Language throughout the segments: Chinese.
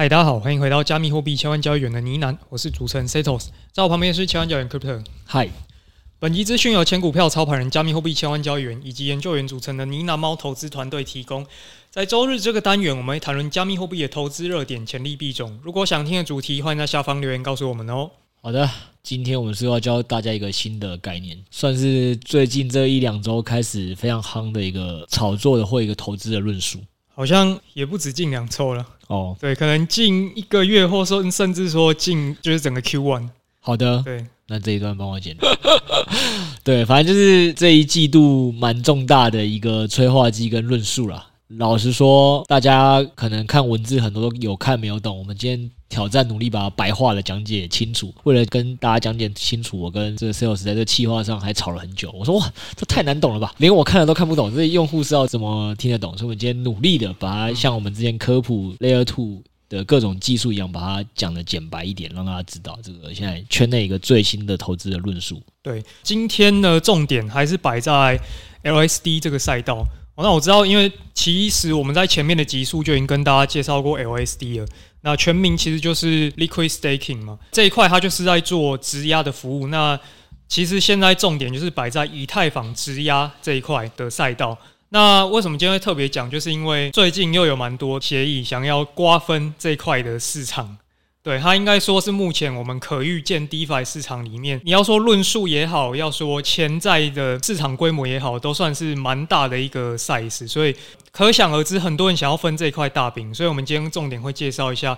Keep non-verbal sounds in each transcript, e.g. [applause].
嗨，大家好，欢迎回到加密货币千万交易员的呢喃，我是主持人 Setos，在我旁边是千万交易员 Crypto。嗨，本集资讯由前股票操盘人、加密货币千万交易员以及研究员组成的呢喃猫投资团队提供。在周日这个单元，我们会谈论加密货币的投资热点、潜力币种。如果想听的主题，欢迎在下方留言告诉我们哦。好的，今天我们是要教大家一个新的概念，算是最近这一两周开始非常夯的一个炒作的或一个投资的论述。好像也不止近两周了哦，对，可能近一个月，或说甚至说近就是整个 Q one。好的，对，那这一段帮我剪。[laughs] 对，反正就是这一季度蛮重大的一个催化剂跟论述啦。老实说，大家可能看文字很多都有看没有懂，我们今天。挑战努力把白话的讲解清楚。为了跟大家讲解清楚，我跟这个 Sales 在这企划上还吵了很久。我说哇，这太难懂了吧，连我看了都看不懂，这用户是要怎么听得懂？所以我们今天努力的把它像我们之前科普 Layer Two 的各种技术一样，把它讲的简白一点，让大家知道这个现在圈内一个最新的投资的论述。对，今天的重点还是摆在 LSD 这个赛道。那我知道，因为其实我们在前面的集数就已经跟大家介绍过 LSD 了。那全名其实就是 Liquid Staking 嘛，这一块它就是在做质押的服务。那其实现在重点就是摆在以太坊质押这一块的赛道。那为什么今天会特别讲？就是因为最近又有蛮多协议想要瓜分这一块的市场。对，它应该说是目前我们可预见 DeFi 市场里面，你要说论述也好，要说潜在的市场规模也好，都算是蛮大的一个 size，所以可想而知，很多人想要分这块大饼。所以我们今天重点会介绍一下，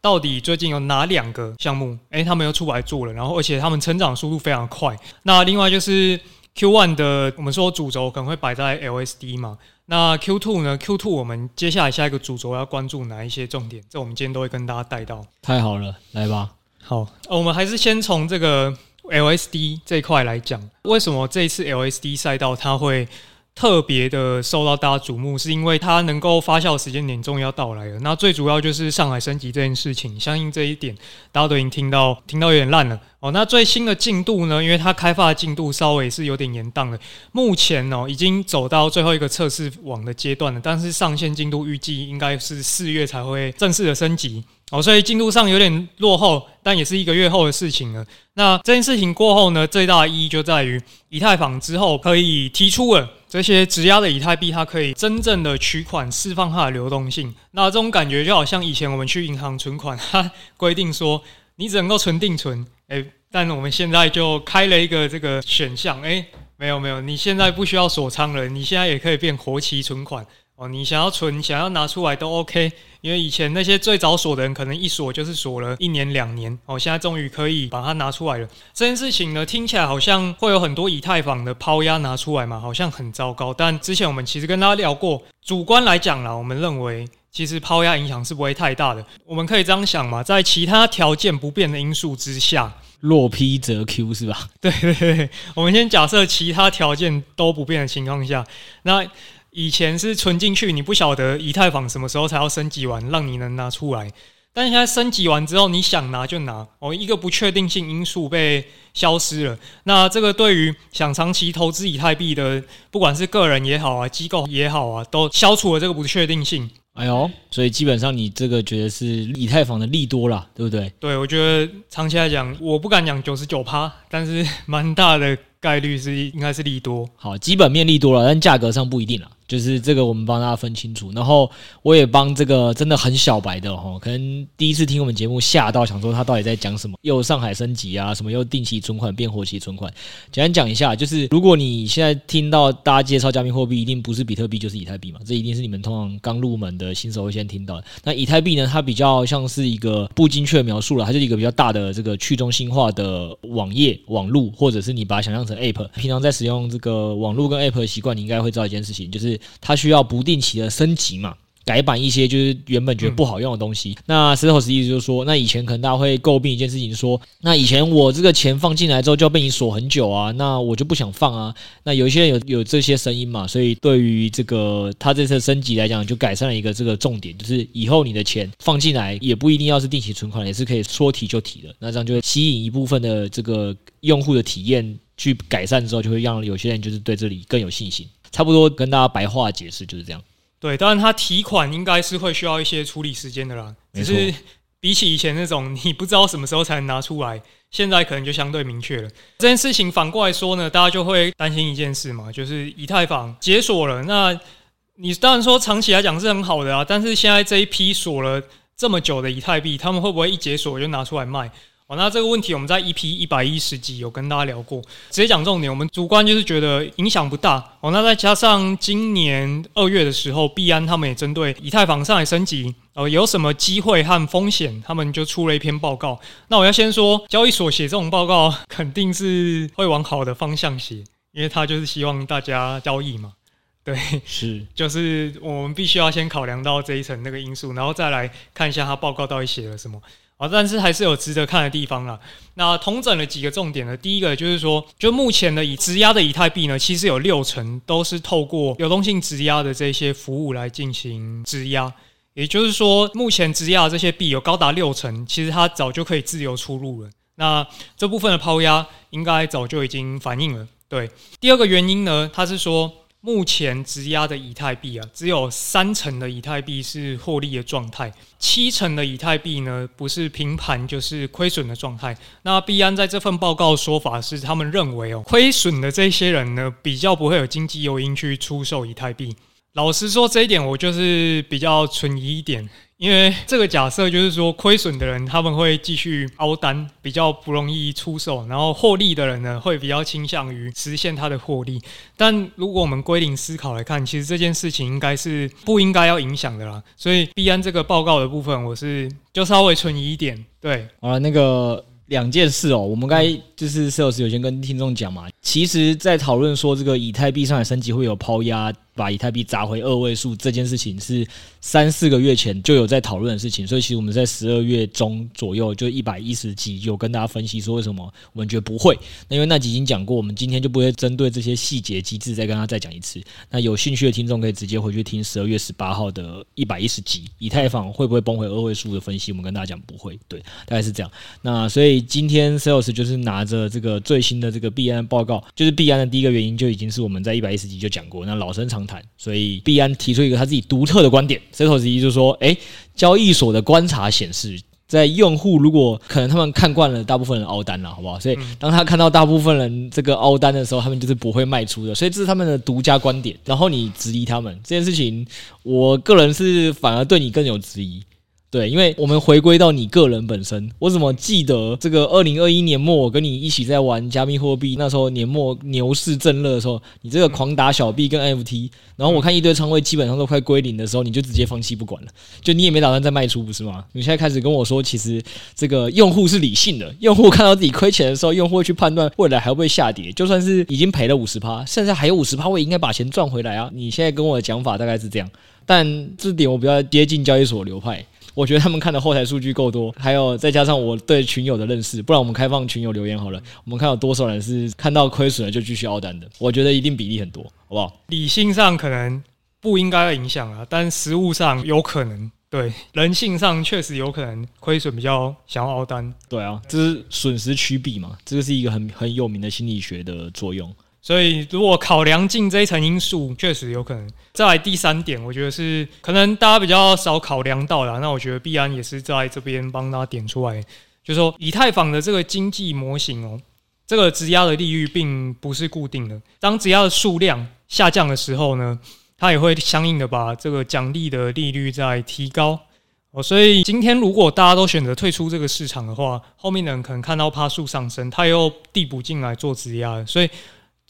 到底最近有哪两个项目，诶，他们又出来做了，然后而且他们成长速度非常快。那另外就是 Q1 的，我们说主轴可能会摆在 LSD 嘛。那 Q two 呢？Q two 我们接下来下一个主轴要关注哪一些重点？这我们今天都会跟大家带到。太好了，来吧。好，我们还是先从这个 LSD 这一块来讲。为什么这一次 LSD 赛道它会特别的受到大家瞩目？是因为它能够发酵时间点终于要到来了。那最主要就是上海升级这件事情，相信这一点大家都已经听到，听到有点烂了。哦，那最新的进度呢？因为它开发的进度稍微是有点延宕了。目前哦，已经走到最后一个测试网的阶段了，但是上线进度预计应该是四月才会正式的升级。哦，所以进度上有点落后，但也是一个月后的事情了。那这件事情过后呢，最大的意义就在于以太坊之后可以提出了这些质押的以太币，它可以真正的取款，释放它的流动性。那这种感觉就好像以前我们去银行存款，它 [laughs] 规定说你只能够存定存。诶，但我们现在就开了一个这个选项，诶，没有没有，你现在不需要锁仓了，你现在也可以变活期存款哦，你想要存，想要拿出来都 OK，因为以前那些最早锁的人可能一锁就是锁了一年两年哦，现在终于可以把它拿出来了。这件事情呢，听起来好像会有很多以太坊的抛压拿出来嘛，好像很糟糕。但之前我们其实跟大家聊过，主观来讲啦，我们认为。其实抛压影响是不会太大的，我们可以这样想嘛，在其他条件不变的因素之下，若 P 则 Q 是吧？[laughs] 对对对，我们先假设其他条件都不变的情况下，那以前是存进去，你不晓得以太坊什么时候才要升级完，让你能拿出来，但现在升级完之后，你想拿就拿，哦，一个不确定性因素被消失了，那这个对于想长期投资以太币的，不管是个人也好啊，机构也好啊，都消除了这个不确定性。哎呦，所以基本上你这个觉得是以太坊的利多啦，对不对？对，我觉得长期来讲，我不敢讲九十九趴，但是蛮大的概率是应该是利多。好，基本面利多了，但价格上不一定了。就是这个，我们帮大家分清楚。然后我也帮这个真的很小白的哈，可能第一次听我们节目吓到，想说他到底在讲什么？又上海升级啊，什么又定期存款变活期存款？简单讲一下，就是如果你现在听到大家介绍加密货币，一定不是比特币就是以太币嘛，这一定是你们通常刚入门的新手会先听到的。那以太币呢，它比较像是一个不精确描述了，它就是一个比较大的这个去中心化的网页网路，或者是你把它想象成 App。平常在使用这个网络跟 App 的习惯，你应该会知道一件事情，就是。它需要不定期的升级嘛，改版一些就是原本觉得不好用的东西。嗯、那 Setos 意思就是说，那以前可能大家会诟病一件事情，说那以前我这个钱放进来之后就要被你锁很久啊，那我就不想放啊。那有一些人有有这些声音嘛，所以对于这个它这次升级来讲，就改善了一个这个重点，就是以后你的钱放进来也不一定要是定期存款，也是可以说提就提的。那这样就会吸引一部分的这个用户的体验去改善之后，就会让有些人就是对这里更有信心。差不多跟大家白话解释就是这样。对，当然它提款应该是会需要一些处理时间的啦。只是比起以前那种你不知道什么时候才能拿出来，现在可能就相对明确了。这件事情反过来说呢，大家就会担心一件事嘛，就是以太坊解锁了，那你当然说长期来讲是很好的啊，但是现在这一批锁了这么久的以太币，他们会不会一解锁就拿出来卖？哦，那这个问题我们在 EP 一百一十集有跟大家聊过，直接讲重点。我们主观就是觉得影响不大。哦，那再加上今年二月的时候，币安他们也针对以太坊上海升级，呃，有什么机会和风险，他们就出了一篇报告。那我要先说，交易所写这种报告肯定是会往好的方向写，因为他就是希望大家交易嘛。对，是，[laughs] 就是我们必须要先考量到这一层那个因素，然后再来看一下他报告到底写了什么。啊，但是还是有值得看的地方啦。那统整了几个重点呢？第一个就是说，就目前的以质押的以太币呢，其实有六成都是透过流动性质押的这些服务来进行质押。也就是说，目前质押这些币有高达六成，其实它早就可以自由出入了。那这部分的抛压应该早就已经反映了。对，第二个原因呢，它是说。目前质押的以太币啊，只有三成的以太币是获利的状态，七成的以太币呢，不是平盘就是亏损的状态。那币安在这份报告说法是，他们认为哦，亏损的这些人呢，比较不会有经济诱因去出售以太币。老实说，这一点我就是比较存疑一点。因为这个假设就是说，亏损的人他们会继续凹单，比较不容易出手；然后获利的人呢，会比较倾向于实现他的获利。但如果我们归零思考来看，其实这件事情应该是不应该要影响的啦。所以币安这个报告的部分，我是就稍微存疑一点。对，啊，那个两件事哦，我们该就是 Sales 有先跟听众讲嘛。其实，在讨论说这个以太币上海升级会有抛压。把以太币砸回二位数这件事情是三四个月前就有在讨论的事情，所以其实我们在十二月中左右就一百一十集有跟大家分析说为什么我们觉得不会。那因为那集已经讲过，我们今天就不会针对这些细节机制再跟他再讲一次。那有兴趣的听众可以直接回去听十二月十八号的一百一十集，以太坊会不会崩回二位数的分析，我们跟大家讲不会，对，大概是这样。那所以今天 Sales 就是拿着这个最新的这个币安报告，就是币安的第一个原因就已经是我们在一百一十集就讲过，那老生常。所以币安提出一个他自己独特的观点。首先之一就是说，诶，交易所的观察显示，在用户如果可能他们看惯了大部分人凹单了，好不好？所以当他看到大部分人这个凹单的时候，他们就是不会卖出的。所以这是他们的独家观点。然后你质疑他们这件事情，我个人是反而对你更有质疑。对，因为我们回归到你个人本身，我怎么记得这个二零二一年末，我跟你一起在玩加密货币，那时候年末牛市正热的时候，你这个狂打小币跟 NFT，然后我看一堆仓位基本上都快归零的时候，你就直接放弃不管了，就你也没打算再卖出，不是吗？你现在开始跟我说，其实这个用户是理性的，用户看到自己亏钱的时候，用户会去判断未来还会不会下跌，就算是已经赔了五十趴，剩下还有五十趴，我也应该把钱赚回来啊！你现在跟我的讲法大概是这样，但这点我比较接近交易所流派。我觉得他们看的后台数据够多，还有再加上我对群友的认识，不然我们开放群友留言好了。我们看有多少人是看到亏损了就继续凹单的？我觉得一定比例很多，好不好？理性上可能不应该影响啊，但实物上有可能。对，人性上确实有可能亏损比较想要凹单。对啊，这是损失趋避嘛，这个是一个很很有名的心理学的作用。所以，如果考量进这一层因素，确实有可能。再来第三点，我觉得是可能大家比较少考量到的。那我觉得必安也是在这边帮他点出来，就是说以太坊的这个经济模型哦，这个质押的利率并不是固定的。当质押的数量下降的时候呢，它也会相应的把这个奖励的利率再提高哦。所以今天如果大家都选择退出这个市场的话，后面的人可能看到趴数上升，他又递补进来做质押，所以。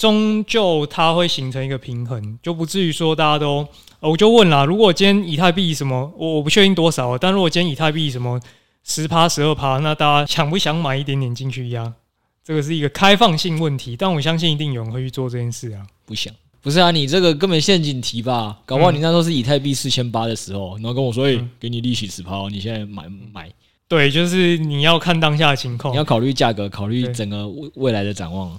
终究它会形成一个平衡，就不至于说大家都，我就问啦，如果今天以太币什么，我我不确定多少，但如果今天以太币什么十趴十二趴，那大家想不想买一点点进去压？这个是一个开放性问题，但我相信一定有人会去做这件事啊。不想，不是啊，你这个根本陷阱题吧？搞不好你那时候是以太币四千八的时候，然后跟我说，哎、欸，给你利息十趴，你现在买买？对，就是你要看当下的情况，你要考虑价格，考虑整个未未来的展望。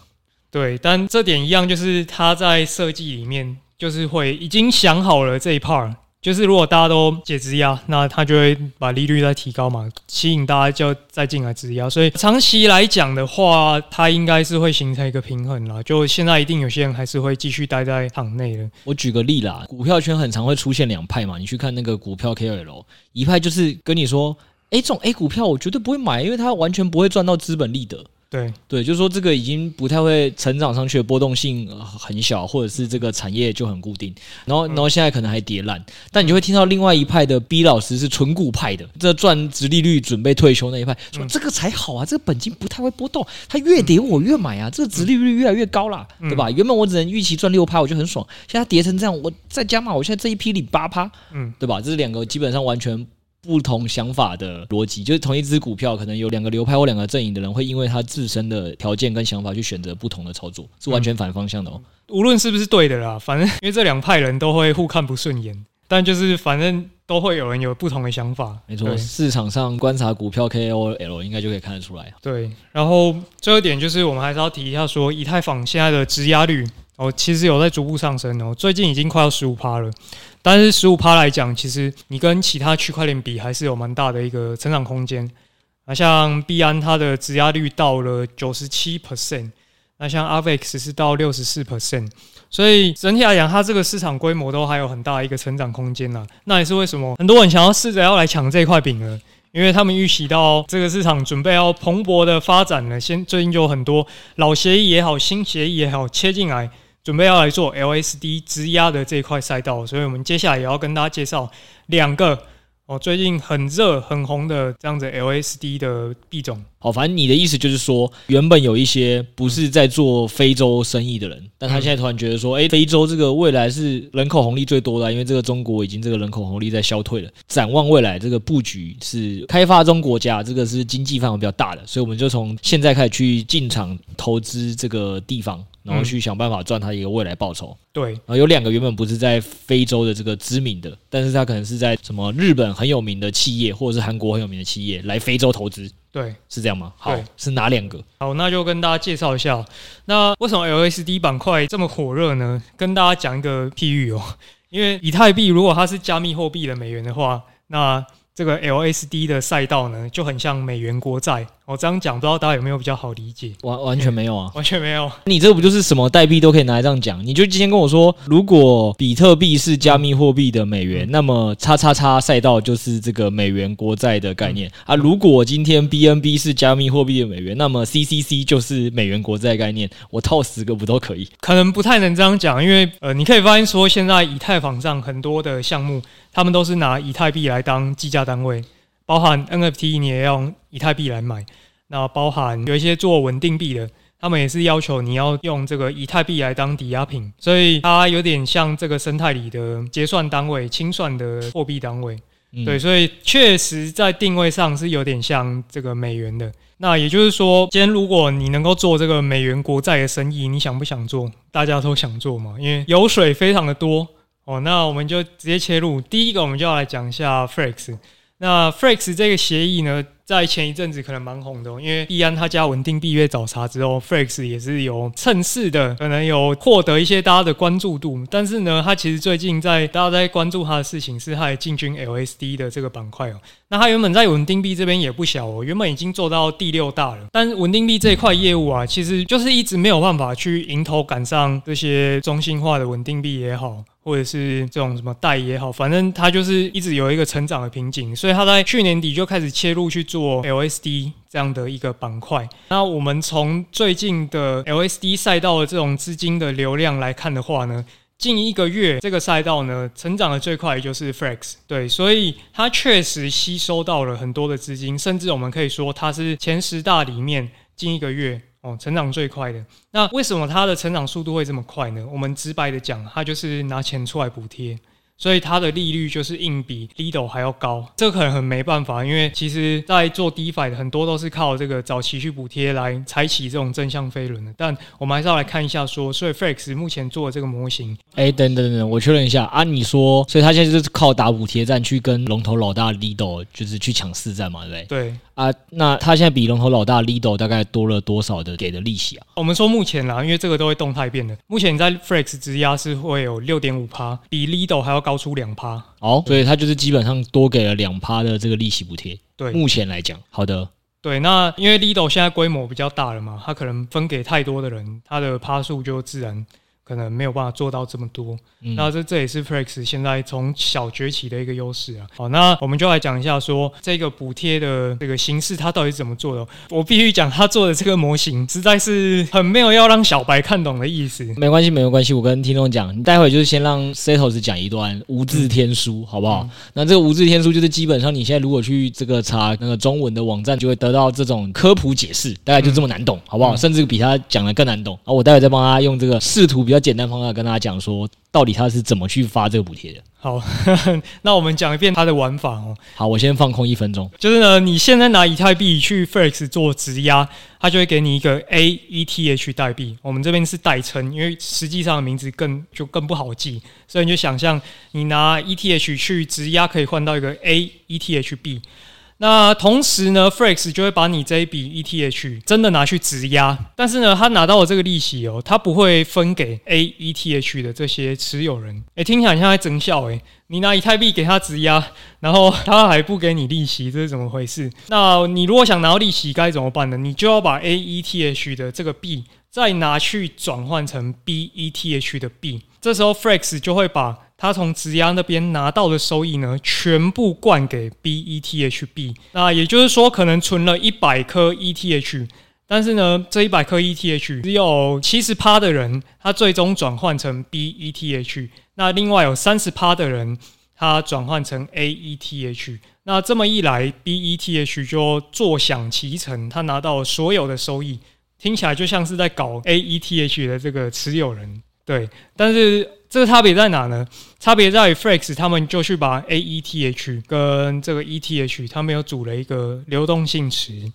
对，但这点一样，就是他在设计里面就是会已经想好了这一 part，就是如果大家都解质押，那他就会把利率再提高嘛，吸引大家就再进来质押。所以长期来讲的话，它应该是会形成一个平衡啦。就现在一定有些人还是会继续待在场内的。我举个例啦，股票圈很常会出现两派嘛，你去看那个股票 KOL，一派就是跟你说，哎，这种 A 股票我绝对不会买，因为它完全不会赚到资本利得。对。对，就是说这个已经不太会成长上去的波动性很小，或者是这个产业就很固定，然后然后现在可能还跌烂，但你就会听到另外一派的 B 老师是纯股派的，这赚殖利率准备退休那一派说这个才好啊，这个本金不太会波动，它越跌我越买啊，这个殖利率越来越高啦，对吧？原本我只能预期赚六趴，我就很爽，现在跌成这样，我再加码，我现在这一批领八趴，嗯，对吧？这是两个基本上完全。不同想法的逻辑，就是同一只股票，可能有两个流派或两个阵营的人，会因为他自身的条件跟想法去选择不同的操作，是完全反方向的哦。无论是不是对的啦，反正 [laughs] 因为这两派人都会互看不顺眼，但就是反正都会有人有不同的想法。没错，市场上观察股票 KOL 应该就可以看得出来。对，然后最后一点就是我们还是要提一下，说以太坊现在的质押率哦，其实有在逐步上升哦，最近已经快要十五趴了。但是十五趴来讲，其实你跟其他区块链比，还是有蛮大的一个成长空间。那像币安它的质押率到了九十七 percent，那像 Avex 是到六十四 percent，所以整体来讲，它这个市场规模都还有很大一个成长空间呢。那也是为什么很多人想要试着要来抢这块饼了，因为他们预习到这个市场准备要蓬勃的发展了。先最近就有很多老协议也好，新协议也好切进来。准备要来做 LSD 质押的这一块赛道，所以我们接下来也要跟大家介绍两个哦，最近很热很红的这样子 LSD 的币种。好，反正你的意思就是说，原本有一些不是在做非洲生意的人，但他现在突然觉得说，哎，非洲这个未来是人口红利最多的，因为这个中国已经这个人口红利在消退了，展望未来这个布局是开发中国家，这个是经济范围比较大的，所以我们就从现在开始去进场投资这个地方。然后去想办法赚他一个未来报酬。对，然后有两个原本不是在非洲的这个知名的，但是他可能是在什么日本很有名的企业，或者是韩国很有名的企业来非洲投资。对，是这样吗？好，是哪两个？好，那就跟大家介绍一下。那为什么 LSD 板块这么火热呢？跟大家讲一个譬喻哦，因为以太币如果它是加密货币的美元的话，那这个 LSD 的赛道呢，就很像美元国债。我这样讲，不知道大家有没有比较好理解？完完全没有啊，[laughs] 完全没有。你这不就是什么代币都可以拿来这样讲？你就今天跟我说，如果比特币是加密货币的美元，嗯、那么叉叉叉赛道就是这个美元国债的概念、嗯、啊。如果今天 BNB 是加密货币的美元，那么 CCC 就是美元国债概念。我套十个不都可以？可能不太能这样讲，因为呃，你可以发现说，现在以太坊上很多的项目，他们都是拿以太币来当计价单位。包含 NFT，你也要用以太币来买。那包含有一些做稳定币的，他们也是要求你要用这个以太币来当抵押品，所以它有点像这个生态里的结算单位、清算的货币单位。对，所以确实在定位上是有点像这个美元的。那也就是说，今天如果你能够做这个美元国债的生意，你想不想做？大家都想做嘛，因为油水非常的多哦。那我们就直接切入，第一个我们就要来讲一下 Frax。那 Frax 这个协议呢，在前一阵子可能蛮红的，因为币安他家稳定币约找茬之后，Frax 也是有趁势的，可能有获得一些大家的关注度。但是呢，他其实最近在大家在关注他的事情是他进军 LSD 的这个板块哦。那他原本在稳定币这边也不小哦，原本已经做到第六大了。但是稳定币这一块业务啊，其实就是一直没有办法去迎头赶上这些中心化的稳定币也好。或者是这种什么贷也好，反正他就是一直有一个成长的瓶颈，所以他在去年底就开始切入去做 LSD 这样的一个板块。那我们从最近的 LSD 赛道的这种资金的流量来看的话呢，近一个月这个赛道呢成长的最快就是 Flex，对，所以它确实吸收到了很多的资金，甚至我们可以说它是前十大里面近一个月。哦，成长最快的，那为什么它的成长速度会这么快呢？我们直白的讲，它就是拿钱出来补贴。所以它的利率就是硬比 Lido 还要高，这可能很没办法，因为其实在做 DeFi 的很多都是靠这个早期去补贴来采取这种正向飞轮的。但我们还是要来看一下说，所以 Frex 目前做的这个模型，哎，等等等，我确认一下啊，你说，所以他现在就是靠打补贴战去跟龙头老大 Lido 就是去抢市占嘛，对不对？对啊，那他现在比龙头老大 Lido 大概多了多少的给的利息啊？我们说目前啦，因为这个都会动态变的。目前在 Frax 质押是会有六点五趴，比 Lido 还要高出两趴。哦，所以它就是基本上多给了两趴的这个利息补贴。对，目前来讲，好的。对，那因为 Lido 现在规模比较大了嘛，它可能分给太多的人，它的趴数就自然。可能没有办法做到这么多，嗯、那这这也是 Flex 现在从小崛起的一个优势啊。好，那我们就来讲一下说这个补贴的这个形式，它到底是怎么做的。我必须讲，他做的这个模型实在是很没有要让小白看懂的意思。没关系，没有关系，我跟听众讲，你待会就是先让 Setos 讲一段无字天书，嗯、好不好？嗯、那这个无字天书就是基本上你现在如果去这个查那个中文的网站，就会得到这种科普解释，大概就这么难懂，好不好？嗯、甚至比他讲的更难懂。啊，我待会再帮他用这个视图比较简单方法跟大家讲说，到底他是怎么去发这个补贴的？好，呵呵，那我们讲一遍他的玩法哦。好，我先放空一分钟。就是呢，你现在拿以太币去 Flex 做质押，他就会给你一个 AETH 代币。我们这边是代称，因为实际上的名字更就更不好记，所以你就想象你拿 ETH 去质押，可以换到一个 AETH 币。那同时呢，Flex 就会把你这一笔 ETH 真的拿去质押，但是呢，他拿到了这个利息哦，他不会分给 AETH 的这些持有人。诶，听起来像在增效诶，你拿以太币给他质押，然后他还不给你利息，这是怎么回事？那你如果想拿到利息该怎么办呢？你就要把 AETH 的这个币再拿去转换成 BETH 的币，这时候 Flex 就会把他从质押那边拿到的收益呢，全部灌给 BETH 币。那也就是说，可能存了一百颗 ETH，但是呢，这一百颗 ETH 只有七十趴的人，他最终转换成 BETH。那另外有三十趴的人，他转换成 AETH。那这么一来，BETH 就坐享其成，他拿到所有的收益。听起来就像是在搞 AETH 的这个持有人。对，但是。这个差别在哪呢？差别在于 Flex 他们就去把 AETH 跟这个 ETH，他们有组了一个流动性池，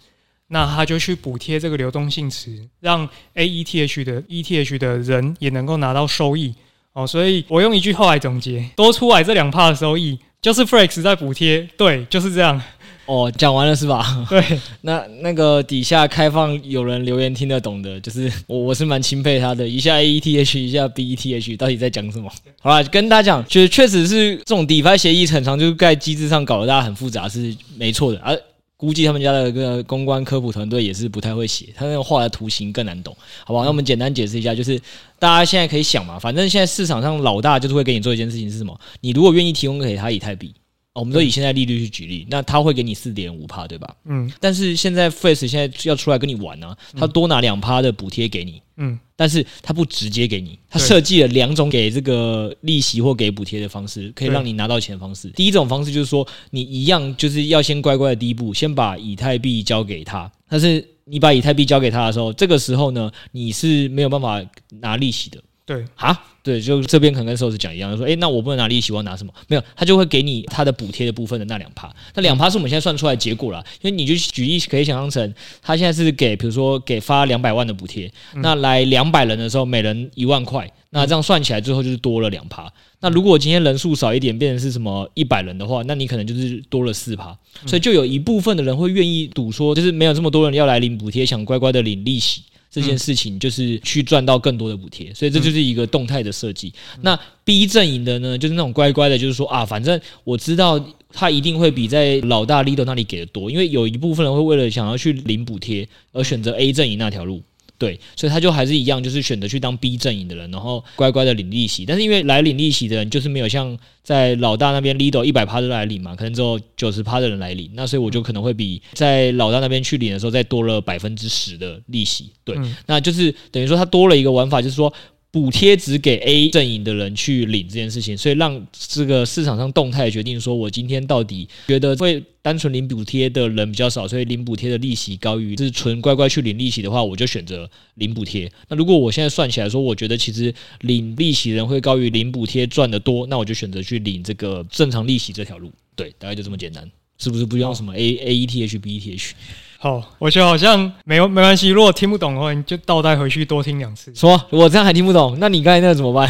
那他就去补贴这个流动性池，让 AETH 的 ETH 的人也能够拿到收益哦。所以我用一句话来总结：多出来这两趴的收益，就是 Flex 在补贴。对，就是这样。哦，讲完了是吧？[laughs] 对，[laughs] 那那个底下开放有人留言听得懂的，就是我我是蛮钦佩他的。一下 AETH，一下 BETH，到底在讲什么？好了，跟大家讲，就是确实是这种 DeFi 协议很常就是在机制上搞得大家很复杂，是没错的。而、啊、估计他们家的这个公关科普团队也是不太会写，他那个画的图形更难懂，好不好？那我们简单解释一下，就是大家现在可以想嘛，反正现在市场上老大就是会给你做一件事情是什么？你如果愿意提供给他以太币。我们都以现在利率去举例，那他会给你四点五趴，对吧？嗯。但是现在 Flex 现在要出来跟你玩呢、啊，他多拿两趴的补贴给你，嗯。但是他不直接给你，他设计了两种给这个利息或给补贴的方式，可以让你拿到钱的方式。第一种方式就是说，你一样就是要先乖乖的第一步，先把以太币交给他。但是你把以太币交给他的时候，这个时候呢，你是没有办法拿利息的。对啊，对，就这边可能跟 Setos 讲一样，说，诶，那我不能拿利息，我要拿什么？没有，他就会给你他的补贴的部分的那两趴，那两趴是我们现在算出来的结果了。因为你就举例可以想象成，他现在是给，比如说给发两百万的补贴，那来两百人的时候，每人一万块，那这样算起来最后就是多了两趴。那如果今天人数少一点，变成是什么一百人的话，那你可能就是多了四趴，所以就有一部分的人会愿意赌说，就是没有这么多人要来领补贴，想乖乖的领利息。这件事情就是去赚到更多的补贴，所以这就是一个动态的设计。那 B 阵营的呢，就是那种乖乖的，就是说啊，反正我知道他一定会比在老大 Lido 那里给的多，因为有一部分人会为了想要去领补贴而选择 A 阵营那条路。对，所以他就还是一样，就是选择去当 B 阵营的人，然后乖乖的领利息。但是因为来领利息的人，就是没有像在老大那边 leader 一百趴的来领嘛，可能只有九十趴的人来领。那所以我就可能会比在老大那边去领的时候再多了百分之十的利息。对，嗯、那就是等于说他多了一个玩法，就是说。补贴只给 A 阵营的人去领这件事情，所以让这个市场上动态决定说，我今天到底觉得会单纯领补贴的人比较少，所以领补贴的利息高于是纯乖乖去领利息的话，我就选择领补贴。那如果我现在算起来说，我觉得其实领利息人会高于领补贴赚得多，那我就选择去领这个正常利息这条路。对，大概就这么简单，是不是不用什么 A A E T H B E T H？好，我觉得好像没有没关系。如果听不懂的话，你就倒带回去多听两次。说，我这样还听不懂，那你刚才那个怎么办？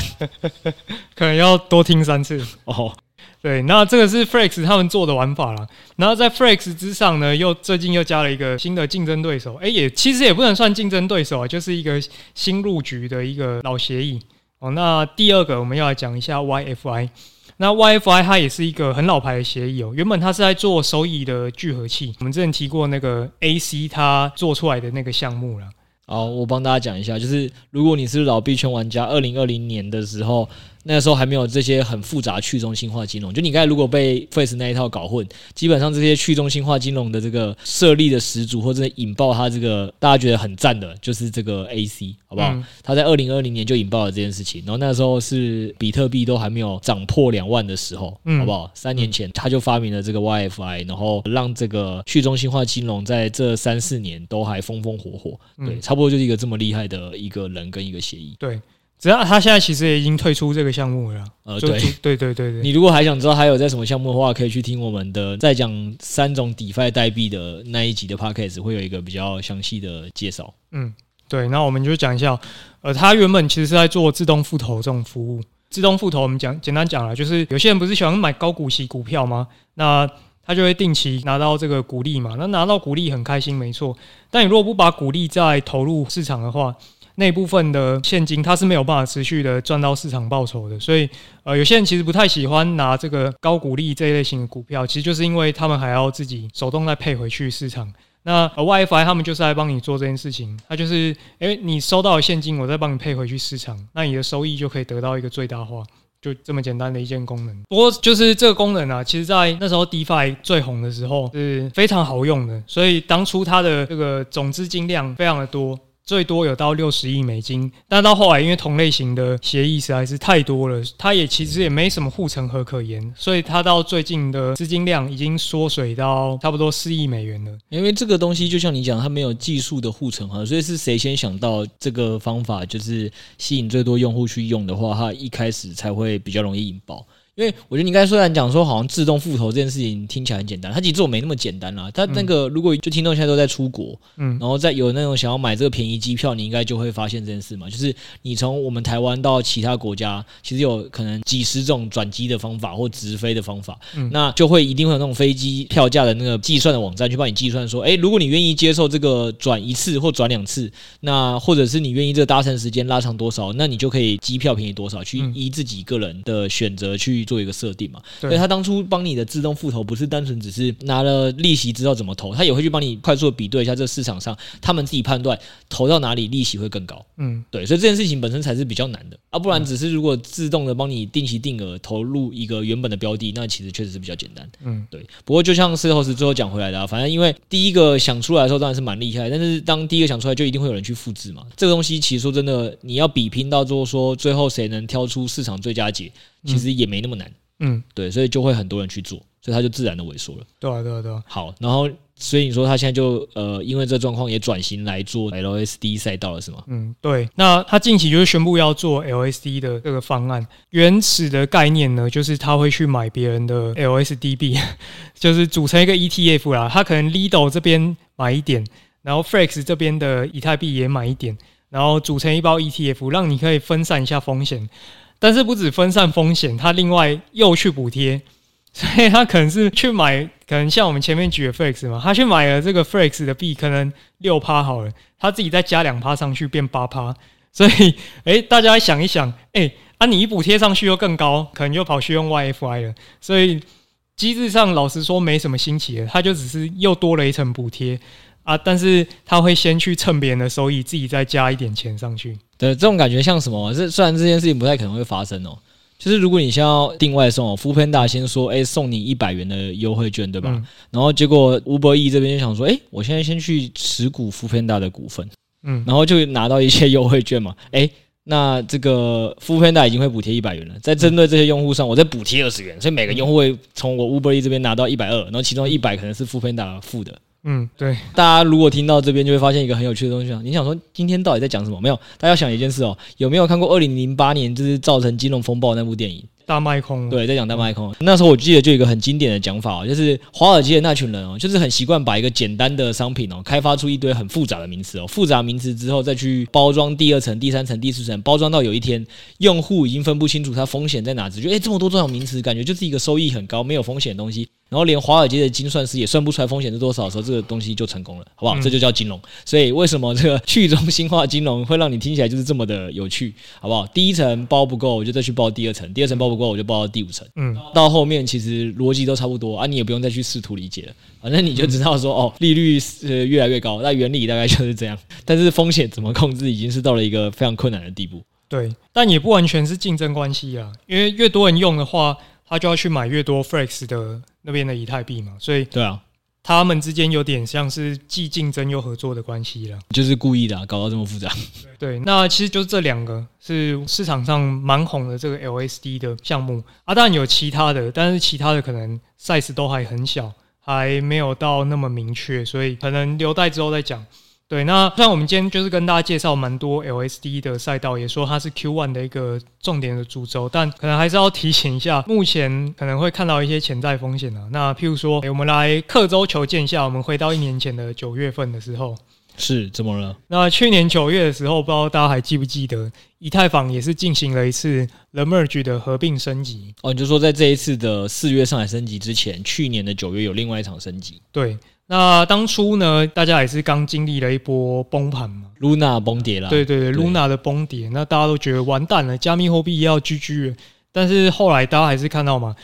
[laughs] 可能要多听三次。哦，对，那这个是 Flex 他们做的玩法啦。然后在 Flex 之上呢，又最近又加了一个新的竞争对手。诶、欸，也其实也不能算竞争对手啊，就是一个新入局的一个老协议。哦，那第二个我们要来讲一下 YFI。那 WiFi 它也是一个很老牌的协议哦，原本它是在做收益的聚合器，我们之前提过那个 AC 它做出来的那个项目了。好，我帮大家讲一下，就是如果你是老币圈玩家，二零二零年的时候。那个时候还没有这些很复杂去中心化金融，就你刚才如果被 Face 那一套搞混，基本上这些去中心化金融的这个设立的始祖或者引爆它这个大家觉得很赞的，就是这个 AC，好不好？嗯、他在二零二零年就引爆了这件事情，然后那时候是比特币都还没有涨破两万的时候，好不好？三年前他就发明了这个 YFI，然后让这个去中心化金融在这三四年都还风风火火，对，差不多就是一个这么厉害的一个人跟一个协议，对。只要他现在其实也已经退出这个项目了。呃，对，对对对对。你如果还想知道还有在什么项目的话，可以去听我们的在讲三种 DeFi 代币的那一集的 Podcast，会有一个比较详细的介绍。嗯，对。那我们就讲一下，呃，他原本其实是在做自动复投这种服务。自动复投，我们讲简单讲了，就是有些人不是喜欢买高股息股票吗？那他就会定期拿到这个股利嘛。那拿到股利很开心，没错。但你如果不把股利再投入市场的话，那部分的现金，它是没有办法持续的赚到市场报酬的，所以，呃，有些人其实不太喜欢拿这个高股利这一类型的股票，其实就是因为他们还要自己手动再配回去市场。那呃 YFI 他们就是来帮你做这件事情，他就是，哎，你收到的现金，我再帮你配回去市场，那你的收益就可以得到一个最大化，就这么简单的一件功能。不过，就是这个功能啊，其实在那时候 DeFi 最红的时候是非常好用的，所以当初它的这个总资金量非常的多。最多有到六十亿美金，但到后来因为同类型的协议实在是太多了，它也其实也没什么护城河可言，所以它到最近的资金量已经缩水到差不多四亿美元了。因为这个东西就像你讲，它没有技术的护城河，所以是谁先想到这个方法，就是吸引最多用户去用的话，它一开始才会比较容易引爆。因为我觉得你刚才虽然讲说好像自动复投这件事情听起来很简单，它其实做没那么简单啦。它那个如果就听众现在都在出国，嗯，然后在有那种想要买这个便宜机票，你应该就会发现这件事嘛，就是你从我们台湾到其他国家，其实有可能几十种转机的方法或直飞的方法，嗯，那就会一定会有那种飞机票价的那个计算的网站去帮你计算说，诶，如果你愿意接受这个转一次或转两次，那或者是你愿意这个搭乘时间拉长多少，那你就可以机票便宜多少，去依自己个人的选择去。做一个设定嘛，所以他当初帮你的自动复投不是单纯只是拿了利息知道怎么投，他也会去帮你快速的比对一下这个市场上他们自己判断投到哪里利息会更高。嗯，对，所以这件事情本身才是比较难的啊，不然只是如果自动的帮你定期定额投入一个原本的标的，那其实确实是比较简单。嗯，对。不过就像事后是最后讲回来的，啊，反正因为第一个想出来的时候当然是蛮厉害，但是当第一个想出来就一定会有人去复制嘛。这个东西其实说真的，你要比拼到最后说最后谁能挑出市场最佳解，其实也没那么难。嗯，对，所以就会很多人去做，所以它就自然的萎缩了。对啊，对啊，对啊。好，然后所以你说他现在就呃，因为这状况也转型来做 LSD 赛道了，是吗？嗯，对。那他近期就是宣布要做 LSD 的这个方案。原始的概念呢，就是他会去买别人的 LSD 币，[laughs] 就是组成一个 ETF 啦。他可能 Lido 这边买一点，然后 Flex 这边的以太币也买一点，然后组成一包 ETF，让你可以分散一下风险。但是不止分散风险，他另外又去补贴，[laughs] 所以他可能是去买，可能像我们前面举的 Flex 嘛，他去买了这个 Flex 的币，可能六趴好了，他自己再加两趴上去变八趴，所以 [laughs] 诶、大家想一想，诶、啊你一补贴上去又更高，可能就跑去用 YFI 了，所以机制上老实说没什么新奇的，他就只是又多了一层补贴。啊！但是他会先去蹭别人的收益，自己再加一点钱上去。对，这种感觉像什么？这虽然这件事情不太可能会发生哦，就是如果你先要订外送哦，Foodpanda 先说，哎，送你一百元的优惠券，对吧？嗯、然后结果 Uber E 这边就想说，哎，我现在先去持股 Foodpanda 的股份，嗯，然后就拿到一些优惠券嘛。哎，那这个 Foodpanda 已经会补贴一百元了，在针对这些用户上，我再补贴二十元，所以每个用户会从我 Uber E 这边拿到一百二，然后其中一百可能是 Foodpanda 付的。嗯，对，大家如果听到这边，就会发现一个很有趣的东西啊。你想说今天到底在讲什么？没有，大家想一件事哦，有没有看过二零零八年就是造成金融风暴那部电影？大卖空，对，在讲大卖空。那时候我记得就有一个很经典的讲法哦，就是华尔街的那群人哦，就是很习惯把一个简单的商品哦，开发出一堆很复杂的名词哦，复杂名词之后再去包装第二层、第三层、第四层，包装到有一天用户已经分不清楚它风险在哪，只觉得诶这么多重要名词，感觉就是一个收益很高、没有风险的东西。然后连华尔街的精算师也算不出来风险是多少的时候，这个东西就成功了，好不好？这就叫金融。所以为什么这个 [laughs] 去中心化金融会让你听起来就是这么的有趣，好不好？第一层包不够，我就再去包第二层；第二层包不过我就报到第五层。嗯，到后面其实逻辑都差不多啊，你也不用再去试图理解了，反正你就知道说 [laughs] 哦，利率是越来越高，那原理大概就是这样。[laughs] 但是风险怎么控制，已经是到了一个非常困难的地步。对，但也不完全是竞争关系啊，因为越多人用的话，他就要去买越多 Flex 的那边的以太币嘛，所以对啊。他们之间有点像是既竞争又合作的关系了，就是故意的、啊，搞到这么复杂。对，那其实就是这两个是市场上蛮红的这个 LSD 的项目啊，当然有其他的，但是其他的可能 size 都还很小，还没有到那么明确，所以可能留待之后再讲。对，那虽然我们今天就是跟大家介绍蛮多 LSD 的赛道，也说它是 Q1 的一个重点的主轴，但可能还是要提醒一下，目前可能会看到一些潜在风险啊。那譬如说，欸、我们来刻舟求剑下，我们回到一年前的九月份的时候，是怎么了？那去年九月的时候，不知道大家还记不记得，以太坊也是进行了一次 The Merge 的合并升级。哦，你就说在这一次的四月上海升级之前，去年的九月有另外一场升级。对。那当初呢，大家也是刚经历了一波崩盘嘛，Luna 崩跌了。对对对，Luna 的崩跌，那大家都觉得完蛋了，加密货币要 GG 了。但是后来大家还是看到嘛，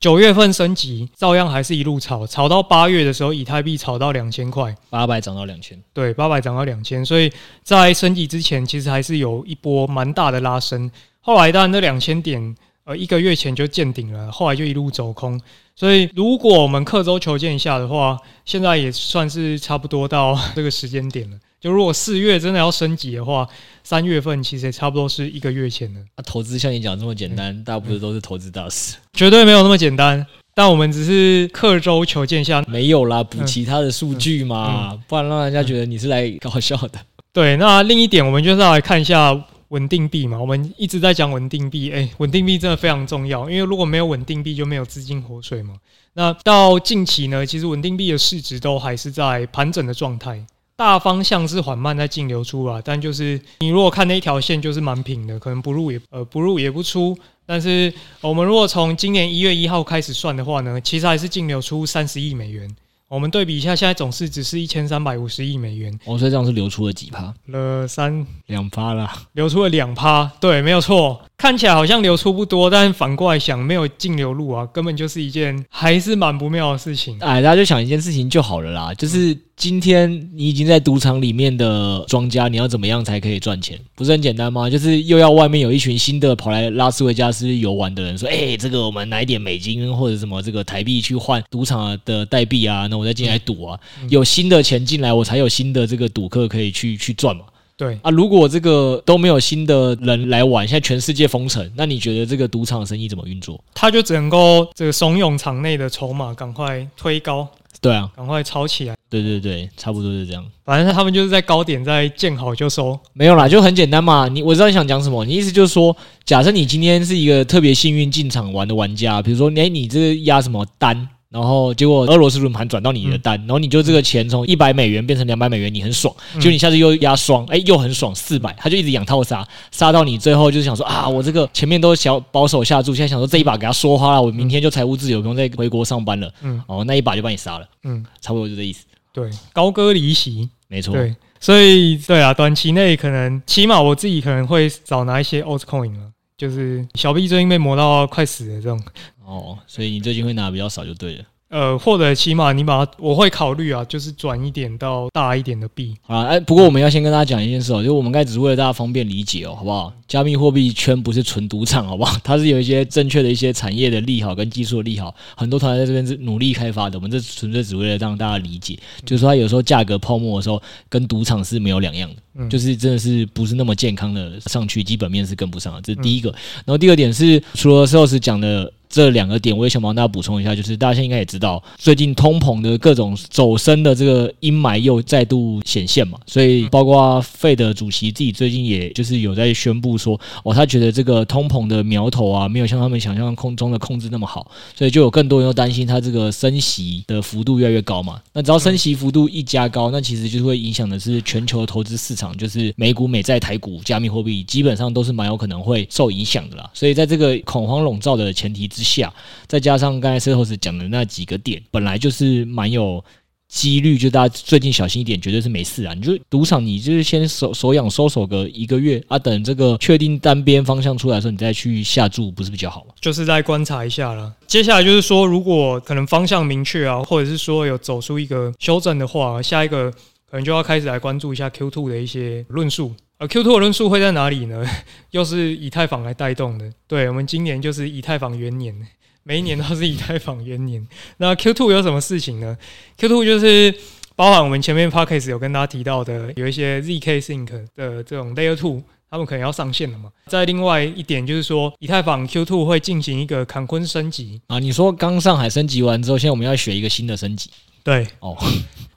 九月份升级，照样还是一路炒，炒到八月的时候，以太币炒到两千块，八百涨到两千，对，八百涨到两千。所以在升级之前，其实还是有一波蛮大的拉升。后来当然那两千点，呃，一个月前就见顶了，后来就一路走空。所以，如果我们刻舟求剑一下的话，现在也算是差不多到 [laughs] 这个时间点了。就如果四月真的要升级的话，三月份其实也差不多是一个月前了。啊，投资像你讲这么简单，嗯、大部分都是投资大师，[laughs] 绝对没有那么简单。但我们只是刻舟求剑一下，没有啦，补其他的数据嘛、嗯嗯，不然让人家觉得你是来搞笑的。[laughs] 对，那另一点，我们就是要来看一下。稳定币嘛，我们一直在讲稳定币，诶，稳定币真的非常重要，因为如果没有稳定币，就没有资金活水嘛。那到近期呢，其实稳定币的市值都还是在盘整的状态，大方向是缓慢在净流出啊，但就是你如果看那一条线，就是蛮平的，可能不入也呃不入也不出。但是我们如果从今年一月一号开始算的话呢，其实还是净流出三十亿美元。我们对比一下，现在总市值是一千三百五十亿美元。哦，所以这样是流出了几趴？了三两趴啦，流出了两趴。对，没有错。看起来好像流出不多，但反过来想，没有净流入啊，根本就是一件还是蛮不妙的事情。哎，大家就想一件事情就好了啦，就是今天你已经在赌场里面的庄家，你要怎么样才可以赚钱？不是很简单吗？就是又要外面有一群新的跑来拉斯维加斯游玩的人说，哎、欸，这个我们拿一点美金或者什么这个台币去换赌场的代币啊，那我再进来赌啊，有新的钱进来，我才有新的这个赌客可以去去赚嘛。对啊，如果这个都没有新的人来玩，现在全世界封城，那你觉得这个赌场生意怎么运作？他就只能够这个怂恿场内的筹码赶快推高，对啊，赶快抄起来。对对对，差不多是这样。反正他们就是在高点在见好就收，没有啦，就很简单嘛。你我知道你想讲什么，你意思就是说，假设你今天是一个特别幸运进场玩的玩家，比如说，哎，你这个压什么单？然后结果俄罗斯轮盘转到你的单，然后你就这个钱从一百美元变成两百美元，你很爽。结果你下次又压双，哎，又很爽，四百，他就一直养套杀，杀到你最后就是想说啊，我这个前面都小保守下注，现在想说这一把给他说花了，我明天就财务自由，不用再回国上班了。嗯，哦，那一把就把你杀了。嗯，差不多就这意思。对，高歌离席，没错。对，所以对啊，短期内可能起码我自己可能会少拿一些 altcoin 了，就是小币最近被磨到快死了这种。哦，所以你最近会拿的比较少就对了。呃，或者起码你把它，我会考虑啊，就是转一点到大一点的币。啊，哎，不过我们要先跟大家讲一件事哦，就我们刚才只是为了大家方便理解哦，好不好？加密货币圈不是纯赌场，好不好？[laughs] 它是有一些正确的一些产业的利好跟技术的利好，很多团队在这边是努力开发的。我们这纯粹只为了让大家理解，就是说它有时候价格泡沫的时候，跟赌场是没有两样的，就是真的是不是那么健康的上去，基本面是跟不上的。这是第一个。然后第二点是，除了 Sales 讲的。这两个点我也想帮大家补充一下，就是大家现在应该也知道，最近通膨的各种走升的这个阴霾又再度显现嘛，所以包括 Fed 主席自己最近也就是有在宣布说，哦，他觉得这个通膨的苗头啊，没有像他们想象空中的控制那么好，所以就有更多人又担心他这个升息的幅度越来越高嘛。那只要升息幅度一加高，那其实就是会影响的是全球投资市场，就是美股、美债、台股、加密货币，基本上都是蛮有可能会受影响的啦。所以在这个恐慌笼罩的前提之下，再加上刚才 Setos 讲的那几个点，本来就是蛮有几率就大家最近小心一点，绝对是没事啊。你就赌场，你就是先手手痒收手个一个月啊，等这个确定单边方向出来的时候，你再去下注，不是比较好吗？就是再观察一下了。接下来就是说，如果可能方向明确啊，或者是说有走出一个修正的话，下一个可能就要开始来关注一下 Q Two 的一些论述。而 Q2 的论述会在哪里呢？[laughs] 又是以太坊来带动的。对，我们今年就是以太坊元年。每一年都是以太坊元年。[laughs] 那 Q two 有什么事情呢？Q two 就是包含我们前面 Podcast 有跟大家提到的，有一些 ZK Sync 的这种 Layer two，他们可能要上线了嘛。再另外一点就是说，以太坊 Q two 会进行一个坎昆升级啊。你说刚上海升级完之后，现在我们要学一个新的升级？对，哦，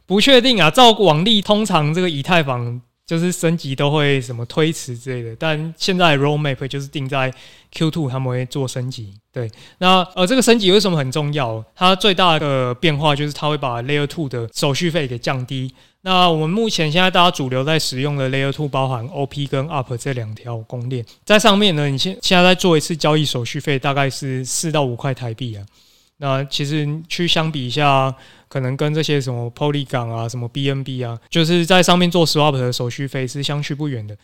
不确定啊。照往例，通常这个以太坊。就是升级都会什么推迟之类的，但现在 roadmap 就是定在 Q2 他们会做升级。对，那呃这个升级为什么很重要？它最大的变化就是它会把 Layer 2的手续费给降低。那我们目前现在大家主流在使用的 Layer 2包含 OP 跟 UP 这两条公链，在上面呢，你现现在在做一次交易手续费大概是四到五块台币啊。那其实去相比一下，可能跟这些什么 Polygon 啊、什么 BNB 啊，就是在上面做 Swap 的手续费是相去不远的。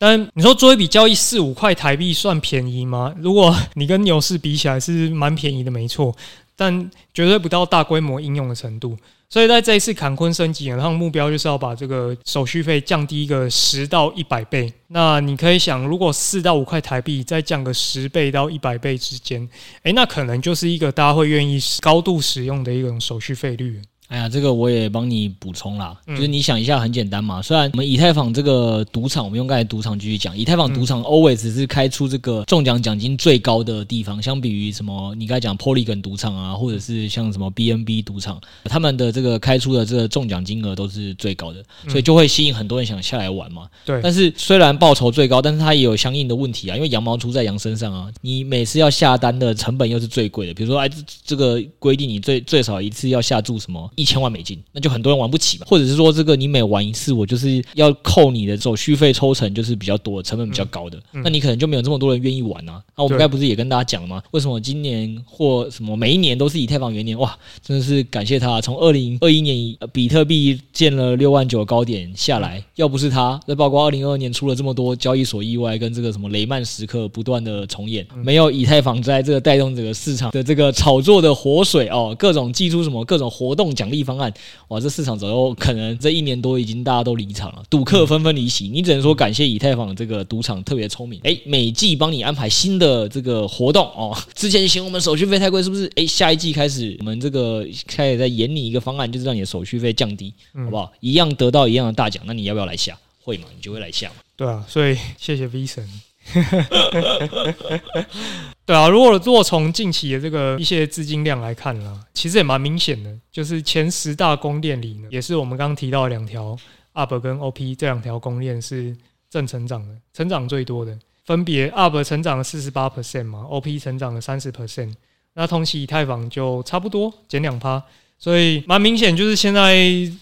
但你说做一笔交易四五块台币算便宜吗？如果你跟牛市比起来是蛮便宜的，没错，但绝对不到大规模应用的程度。所以在这一次坎昆升级然后目标就是要把这个手续费降低一个十到一百倍。那你可以想，如果四到五块台币再降个十倍到一百倍之间，诶，那可能就是一个大家会愿意高度使用的一种手续费率。哎呀，这个我也帮你补充啦，就是你想一下，很简单嘛。虽然我们以太坊这个赌场，我们用刚才赌场继续讲，以太坊赌场 always 是开出这个中奖奖金最高的地方，相比于什么你刚才讲 Polygon 赌场啊，或者是像什么 BNB 赌场，他们的这个开出的这个中奖金额都是最高的，所以就会吸引很多人想下来玩嘛。对。但是虽然报酬最高，但是它也有相应的问题啊，因为羊毛出在羊身上啊，你每次要下单的成本又是最贵的，比如说哎，这个规定你最最少一次要下注什么。一千万美金，那就很多人玩不起嘛。或者是说，这个你每玩一次，我就是要扣你的手续费抽成，就是比较多，成本比较高的。那你可能就没有这么多人愿意玩啊。那我们刚才不是也跟大家讲了吗？为什么今年或什么每一年都是以太坊元年？哇，真的是感谢他，从二零二一年比特币见了六万九高点下来，要不是他，那包括二零二二年出了这么多交易所意外跟这个什么雷曼时刻不断的重演，没有以太坊在这个带动这个市场的这个炒作的活水哦，各种寄出什么各种活动奖励方案。哇，这市场早就可能这一年多已经大家都离场了，赌客纷纷离席。你只能说感谢以太坊这个赌场特别聪明，哎，每季帮你安排新的这个活动哦。之前嫌我们手续费太贵，是不是？哎，下一季开始我们这个开始在演你一个方案，就是让你的手续费降低，好不好？一样得到一样的大奖，那你要不要来下？会嘛？你就会来下嘛。对啊，所以谢谢 V 神。[laughs] 对啊，如果如果从近期的这个一些资金量来看呢，其实也蛮明显的，就是前十大公链里呢，也是我们刚刚提到两条 UP 跟 OP 这两条公链是正成长的，成长最多的，分别 UP 成长了四十八 percent 嘛，OP 成长了三十 percent，那同期以太坊就差不多减两趴，所以蛮明显，就是现在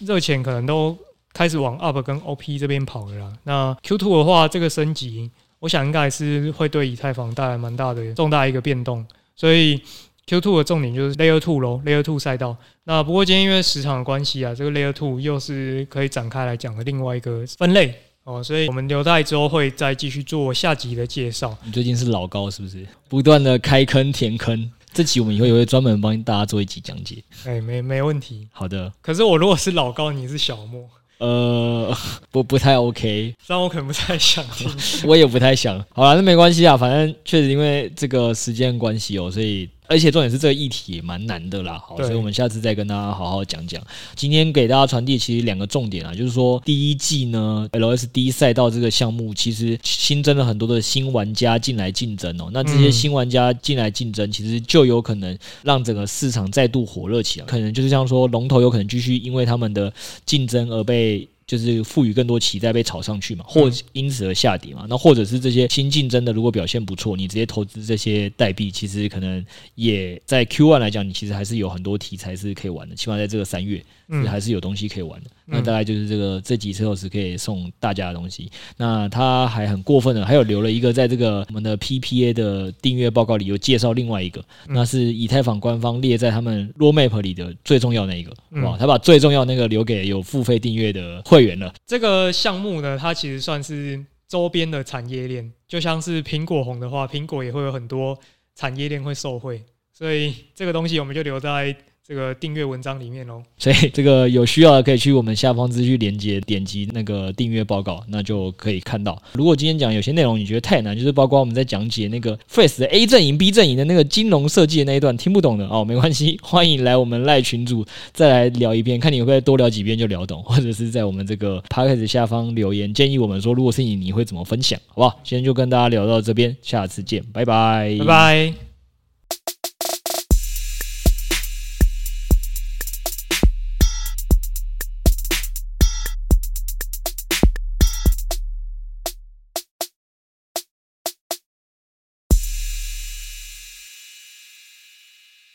热钱可能都开始往 UP 跟 OP 这边跑了啦。那 Q2 的话，这个升级。我想应该还是会对以太坊带来蛮大的重大一个变动，所以 Q2 的重点就是 Layer two 喽，Layer two 赛道。那不过今天因为时长的关系啊，这个 Layer two 又是可以展开来讲的另外一个分类哦，所以我们留待之后会再继续做下集的介绍。你最近是老高是不是？不断的开坑填坑，这期我们以后也会专门帮大家做一集讲解。哎，没没问题。好的。可是我如果是老高，你是小莫。呃，[laughs] 不不太 OK，但我可能不太想听，[laughs] 我也不太想。好了，那没关系啊，反正确实因为这个时间关系哦，所以。而且重点是这个议题也蛮难的啦，好，所以我们下次再跟大家好好讲讲。今天给大家传递其实两个重点啊，就是说第一季呢，LSD 赛道这个项目其实新增了很多的新玩家进来竞争哦。那这些新玩家进来竞争，其实就有可能让整个市场再度火热起来。可能就是像说龙头有可能继续因为他们的竞争而被。就是赋予更多期待被炒上去嘛，或因此而下跌嘛。那或者是这些新竞争的，如果表现不错，你直接投资这些代币，其实可能也在 Q one 来讲，你其实还是有很多题材是可以玩的。起码在这个三月，还是有东西可以玩的。那大概就是这个这几次后是可以送大家的东西。那他还很过分的，还有留了一个在这个我们的 PPA 的订阅报告里有介绍另外一个，那是以太坊官方列在他们 Roadmap 里的最重要的那一个。哇，他把最重要那个留给有付费订阅的会员了。这个项目呢，它其实算是周边的产业链，就像是苹果红的话，苹果也会有很多产业链会受惠，所以这个东西我们就留在。这个订阅文章里面哦，所以 [laughs] 这个有需要的可以去我们下方资讯连接点击那个订阅报告，那就可以看到。如果今天讲有些内容你觉得太难，就是包括我们在讲解那个 Face 的 A 阵营、B 阵营的那个金融设计的那一段听不懂的哦，没关系，[laughs] 欢迎来我们赖群组再来聊一遍，看你会不会多聊几遍就聊懂，[laughs] 或者是在我们这个 Podcast 下方留言建议我们说，如果是你，你会怎么分享，好不好？今天就跟大家聊到这边，下次见，拜拜，拜拜。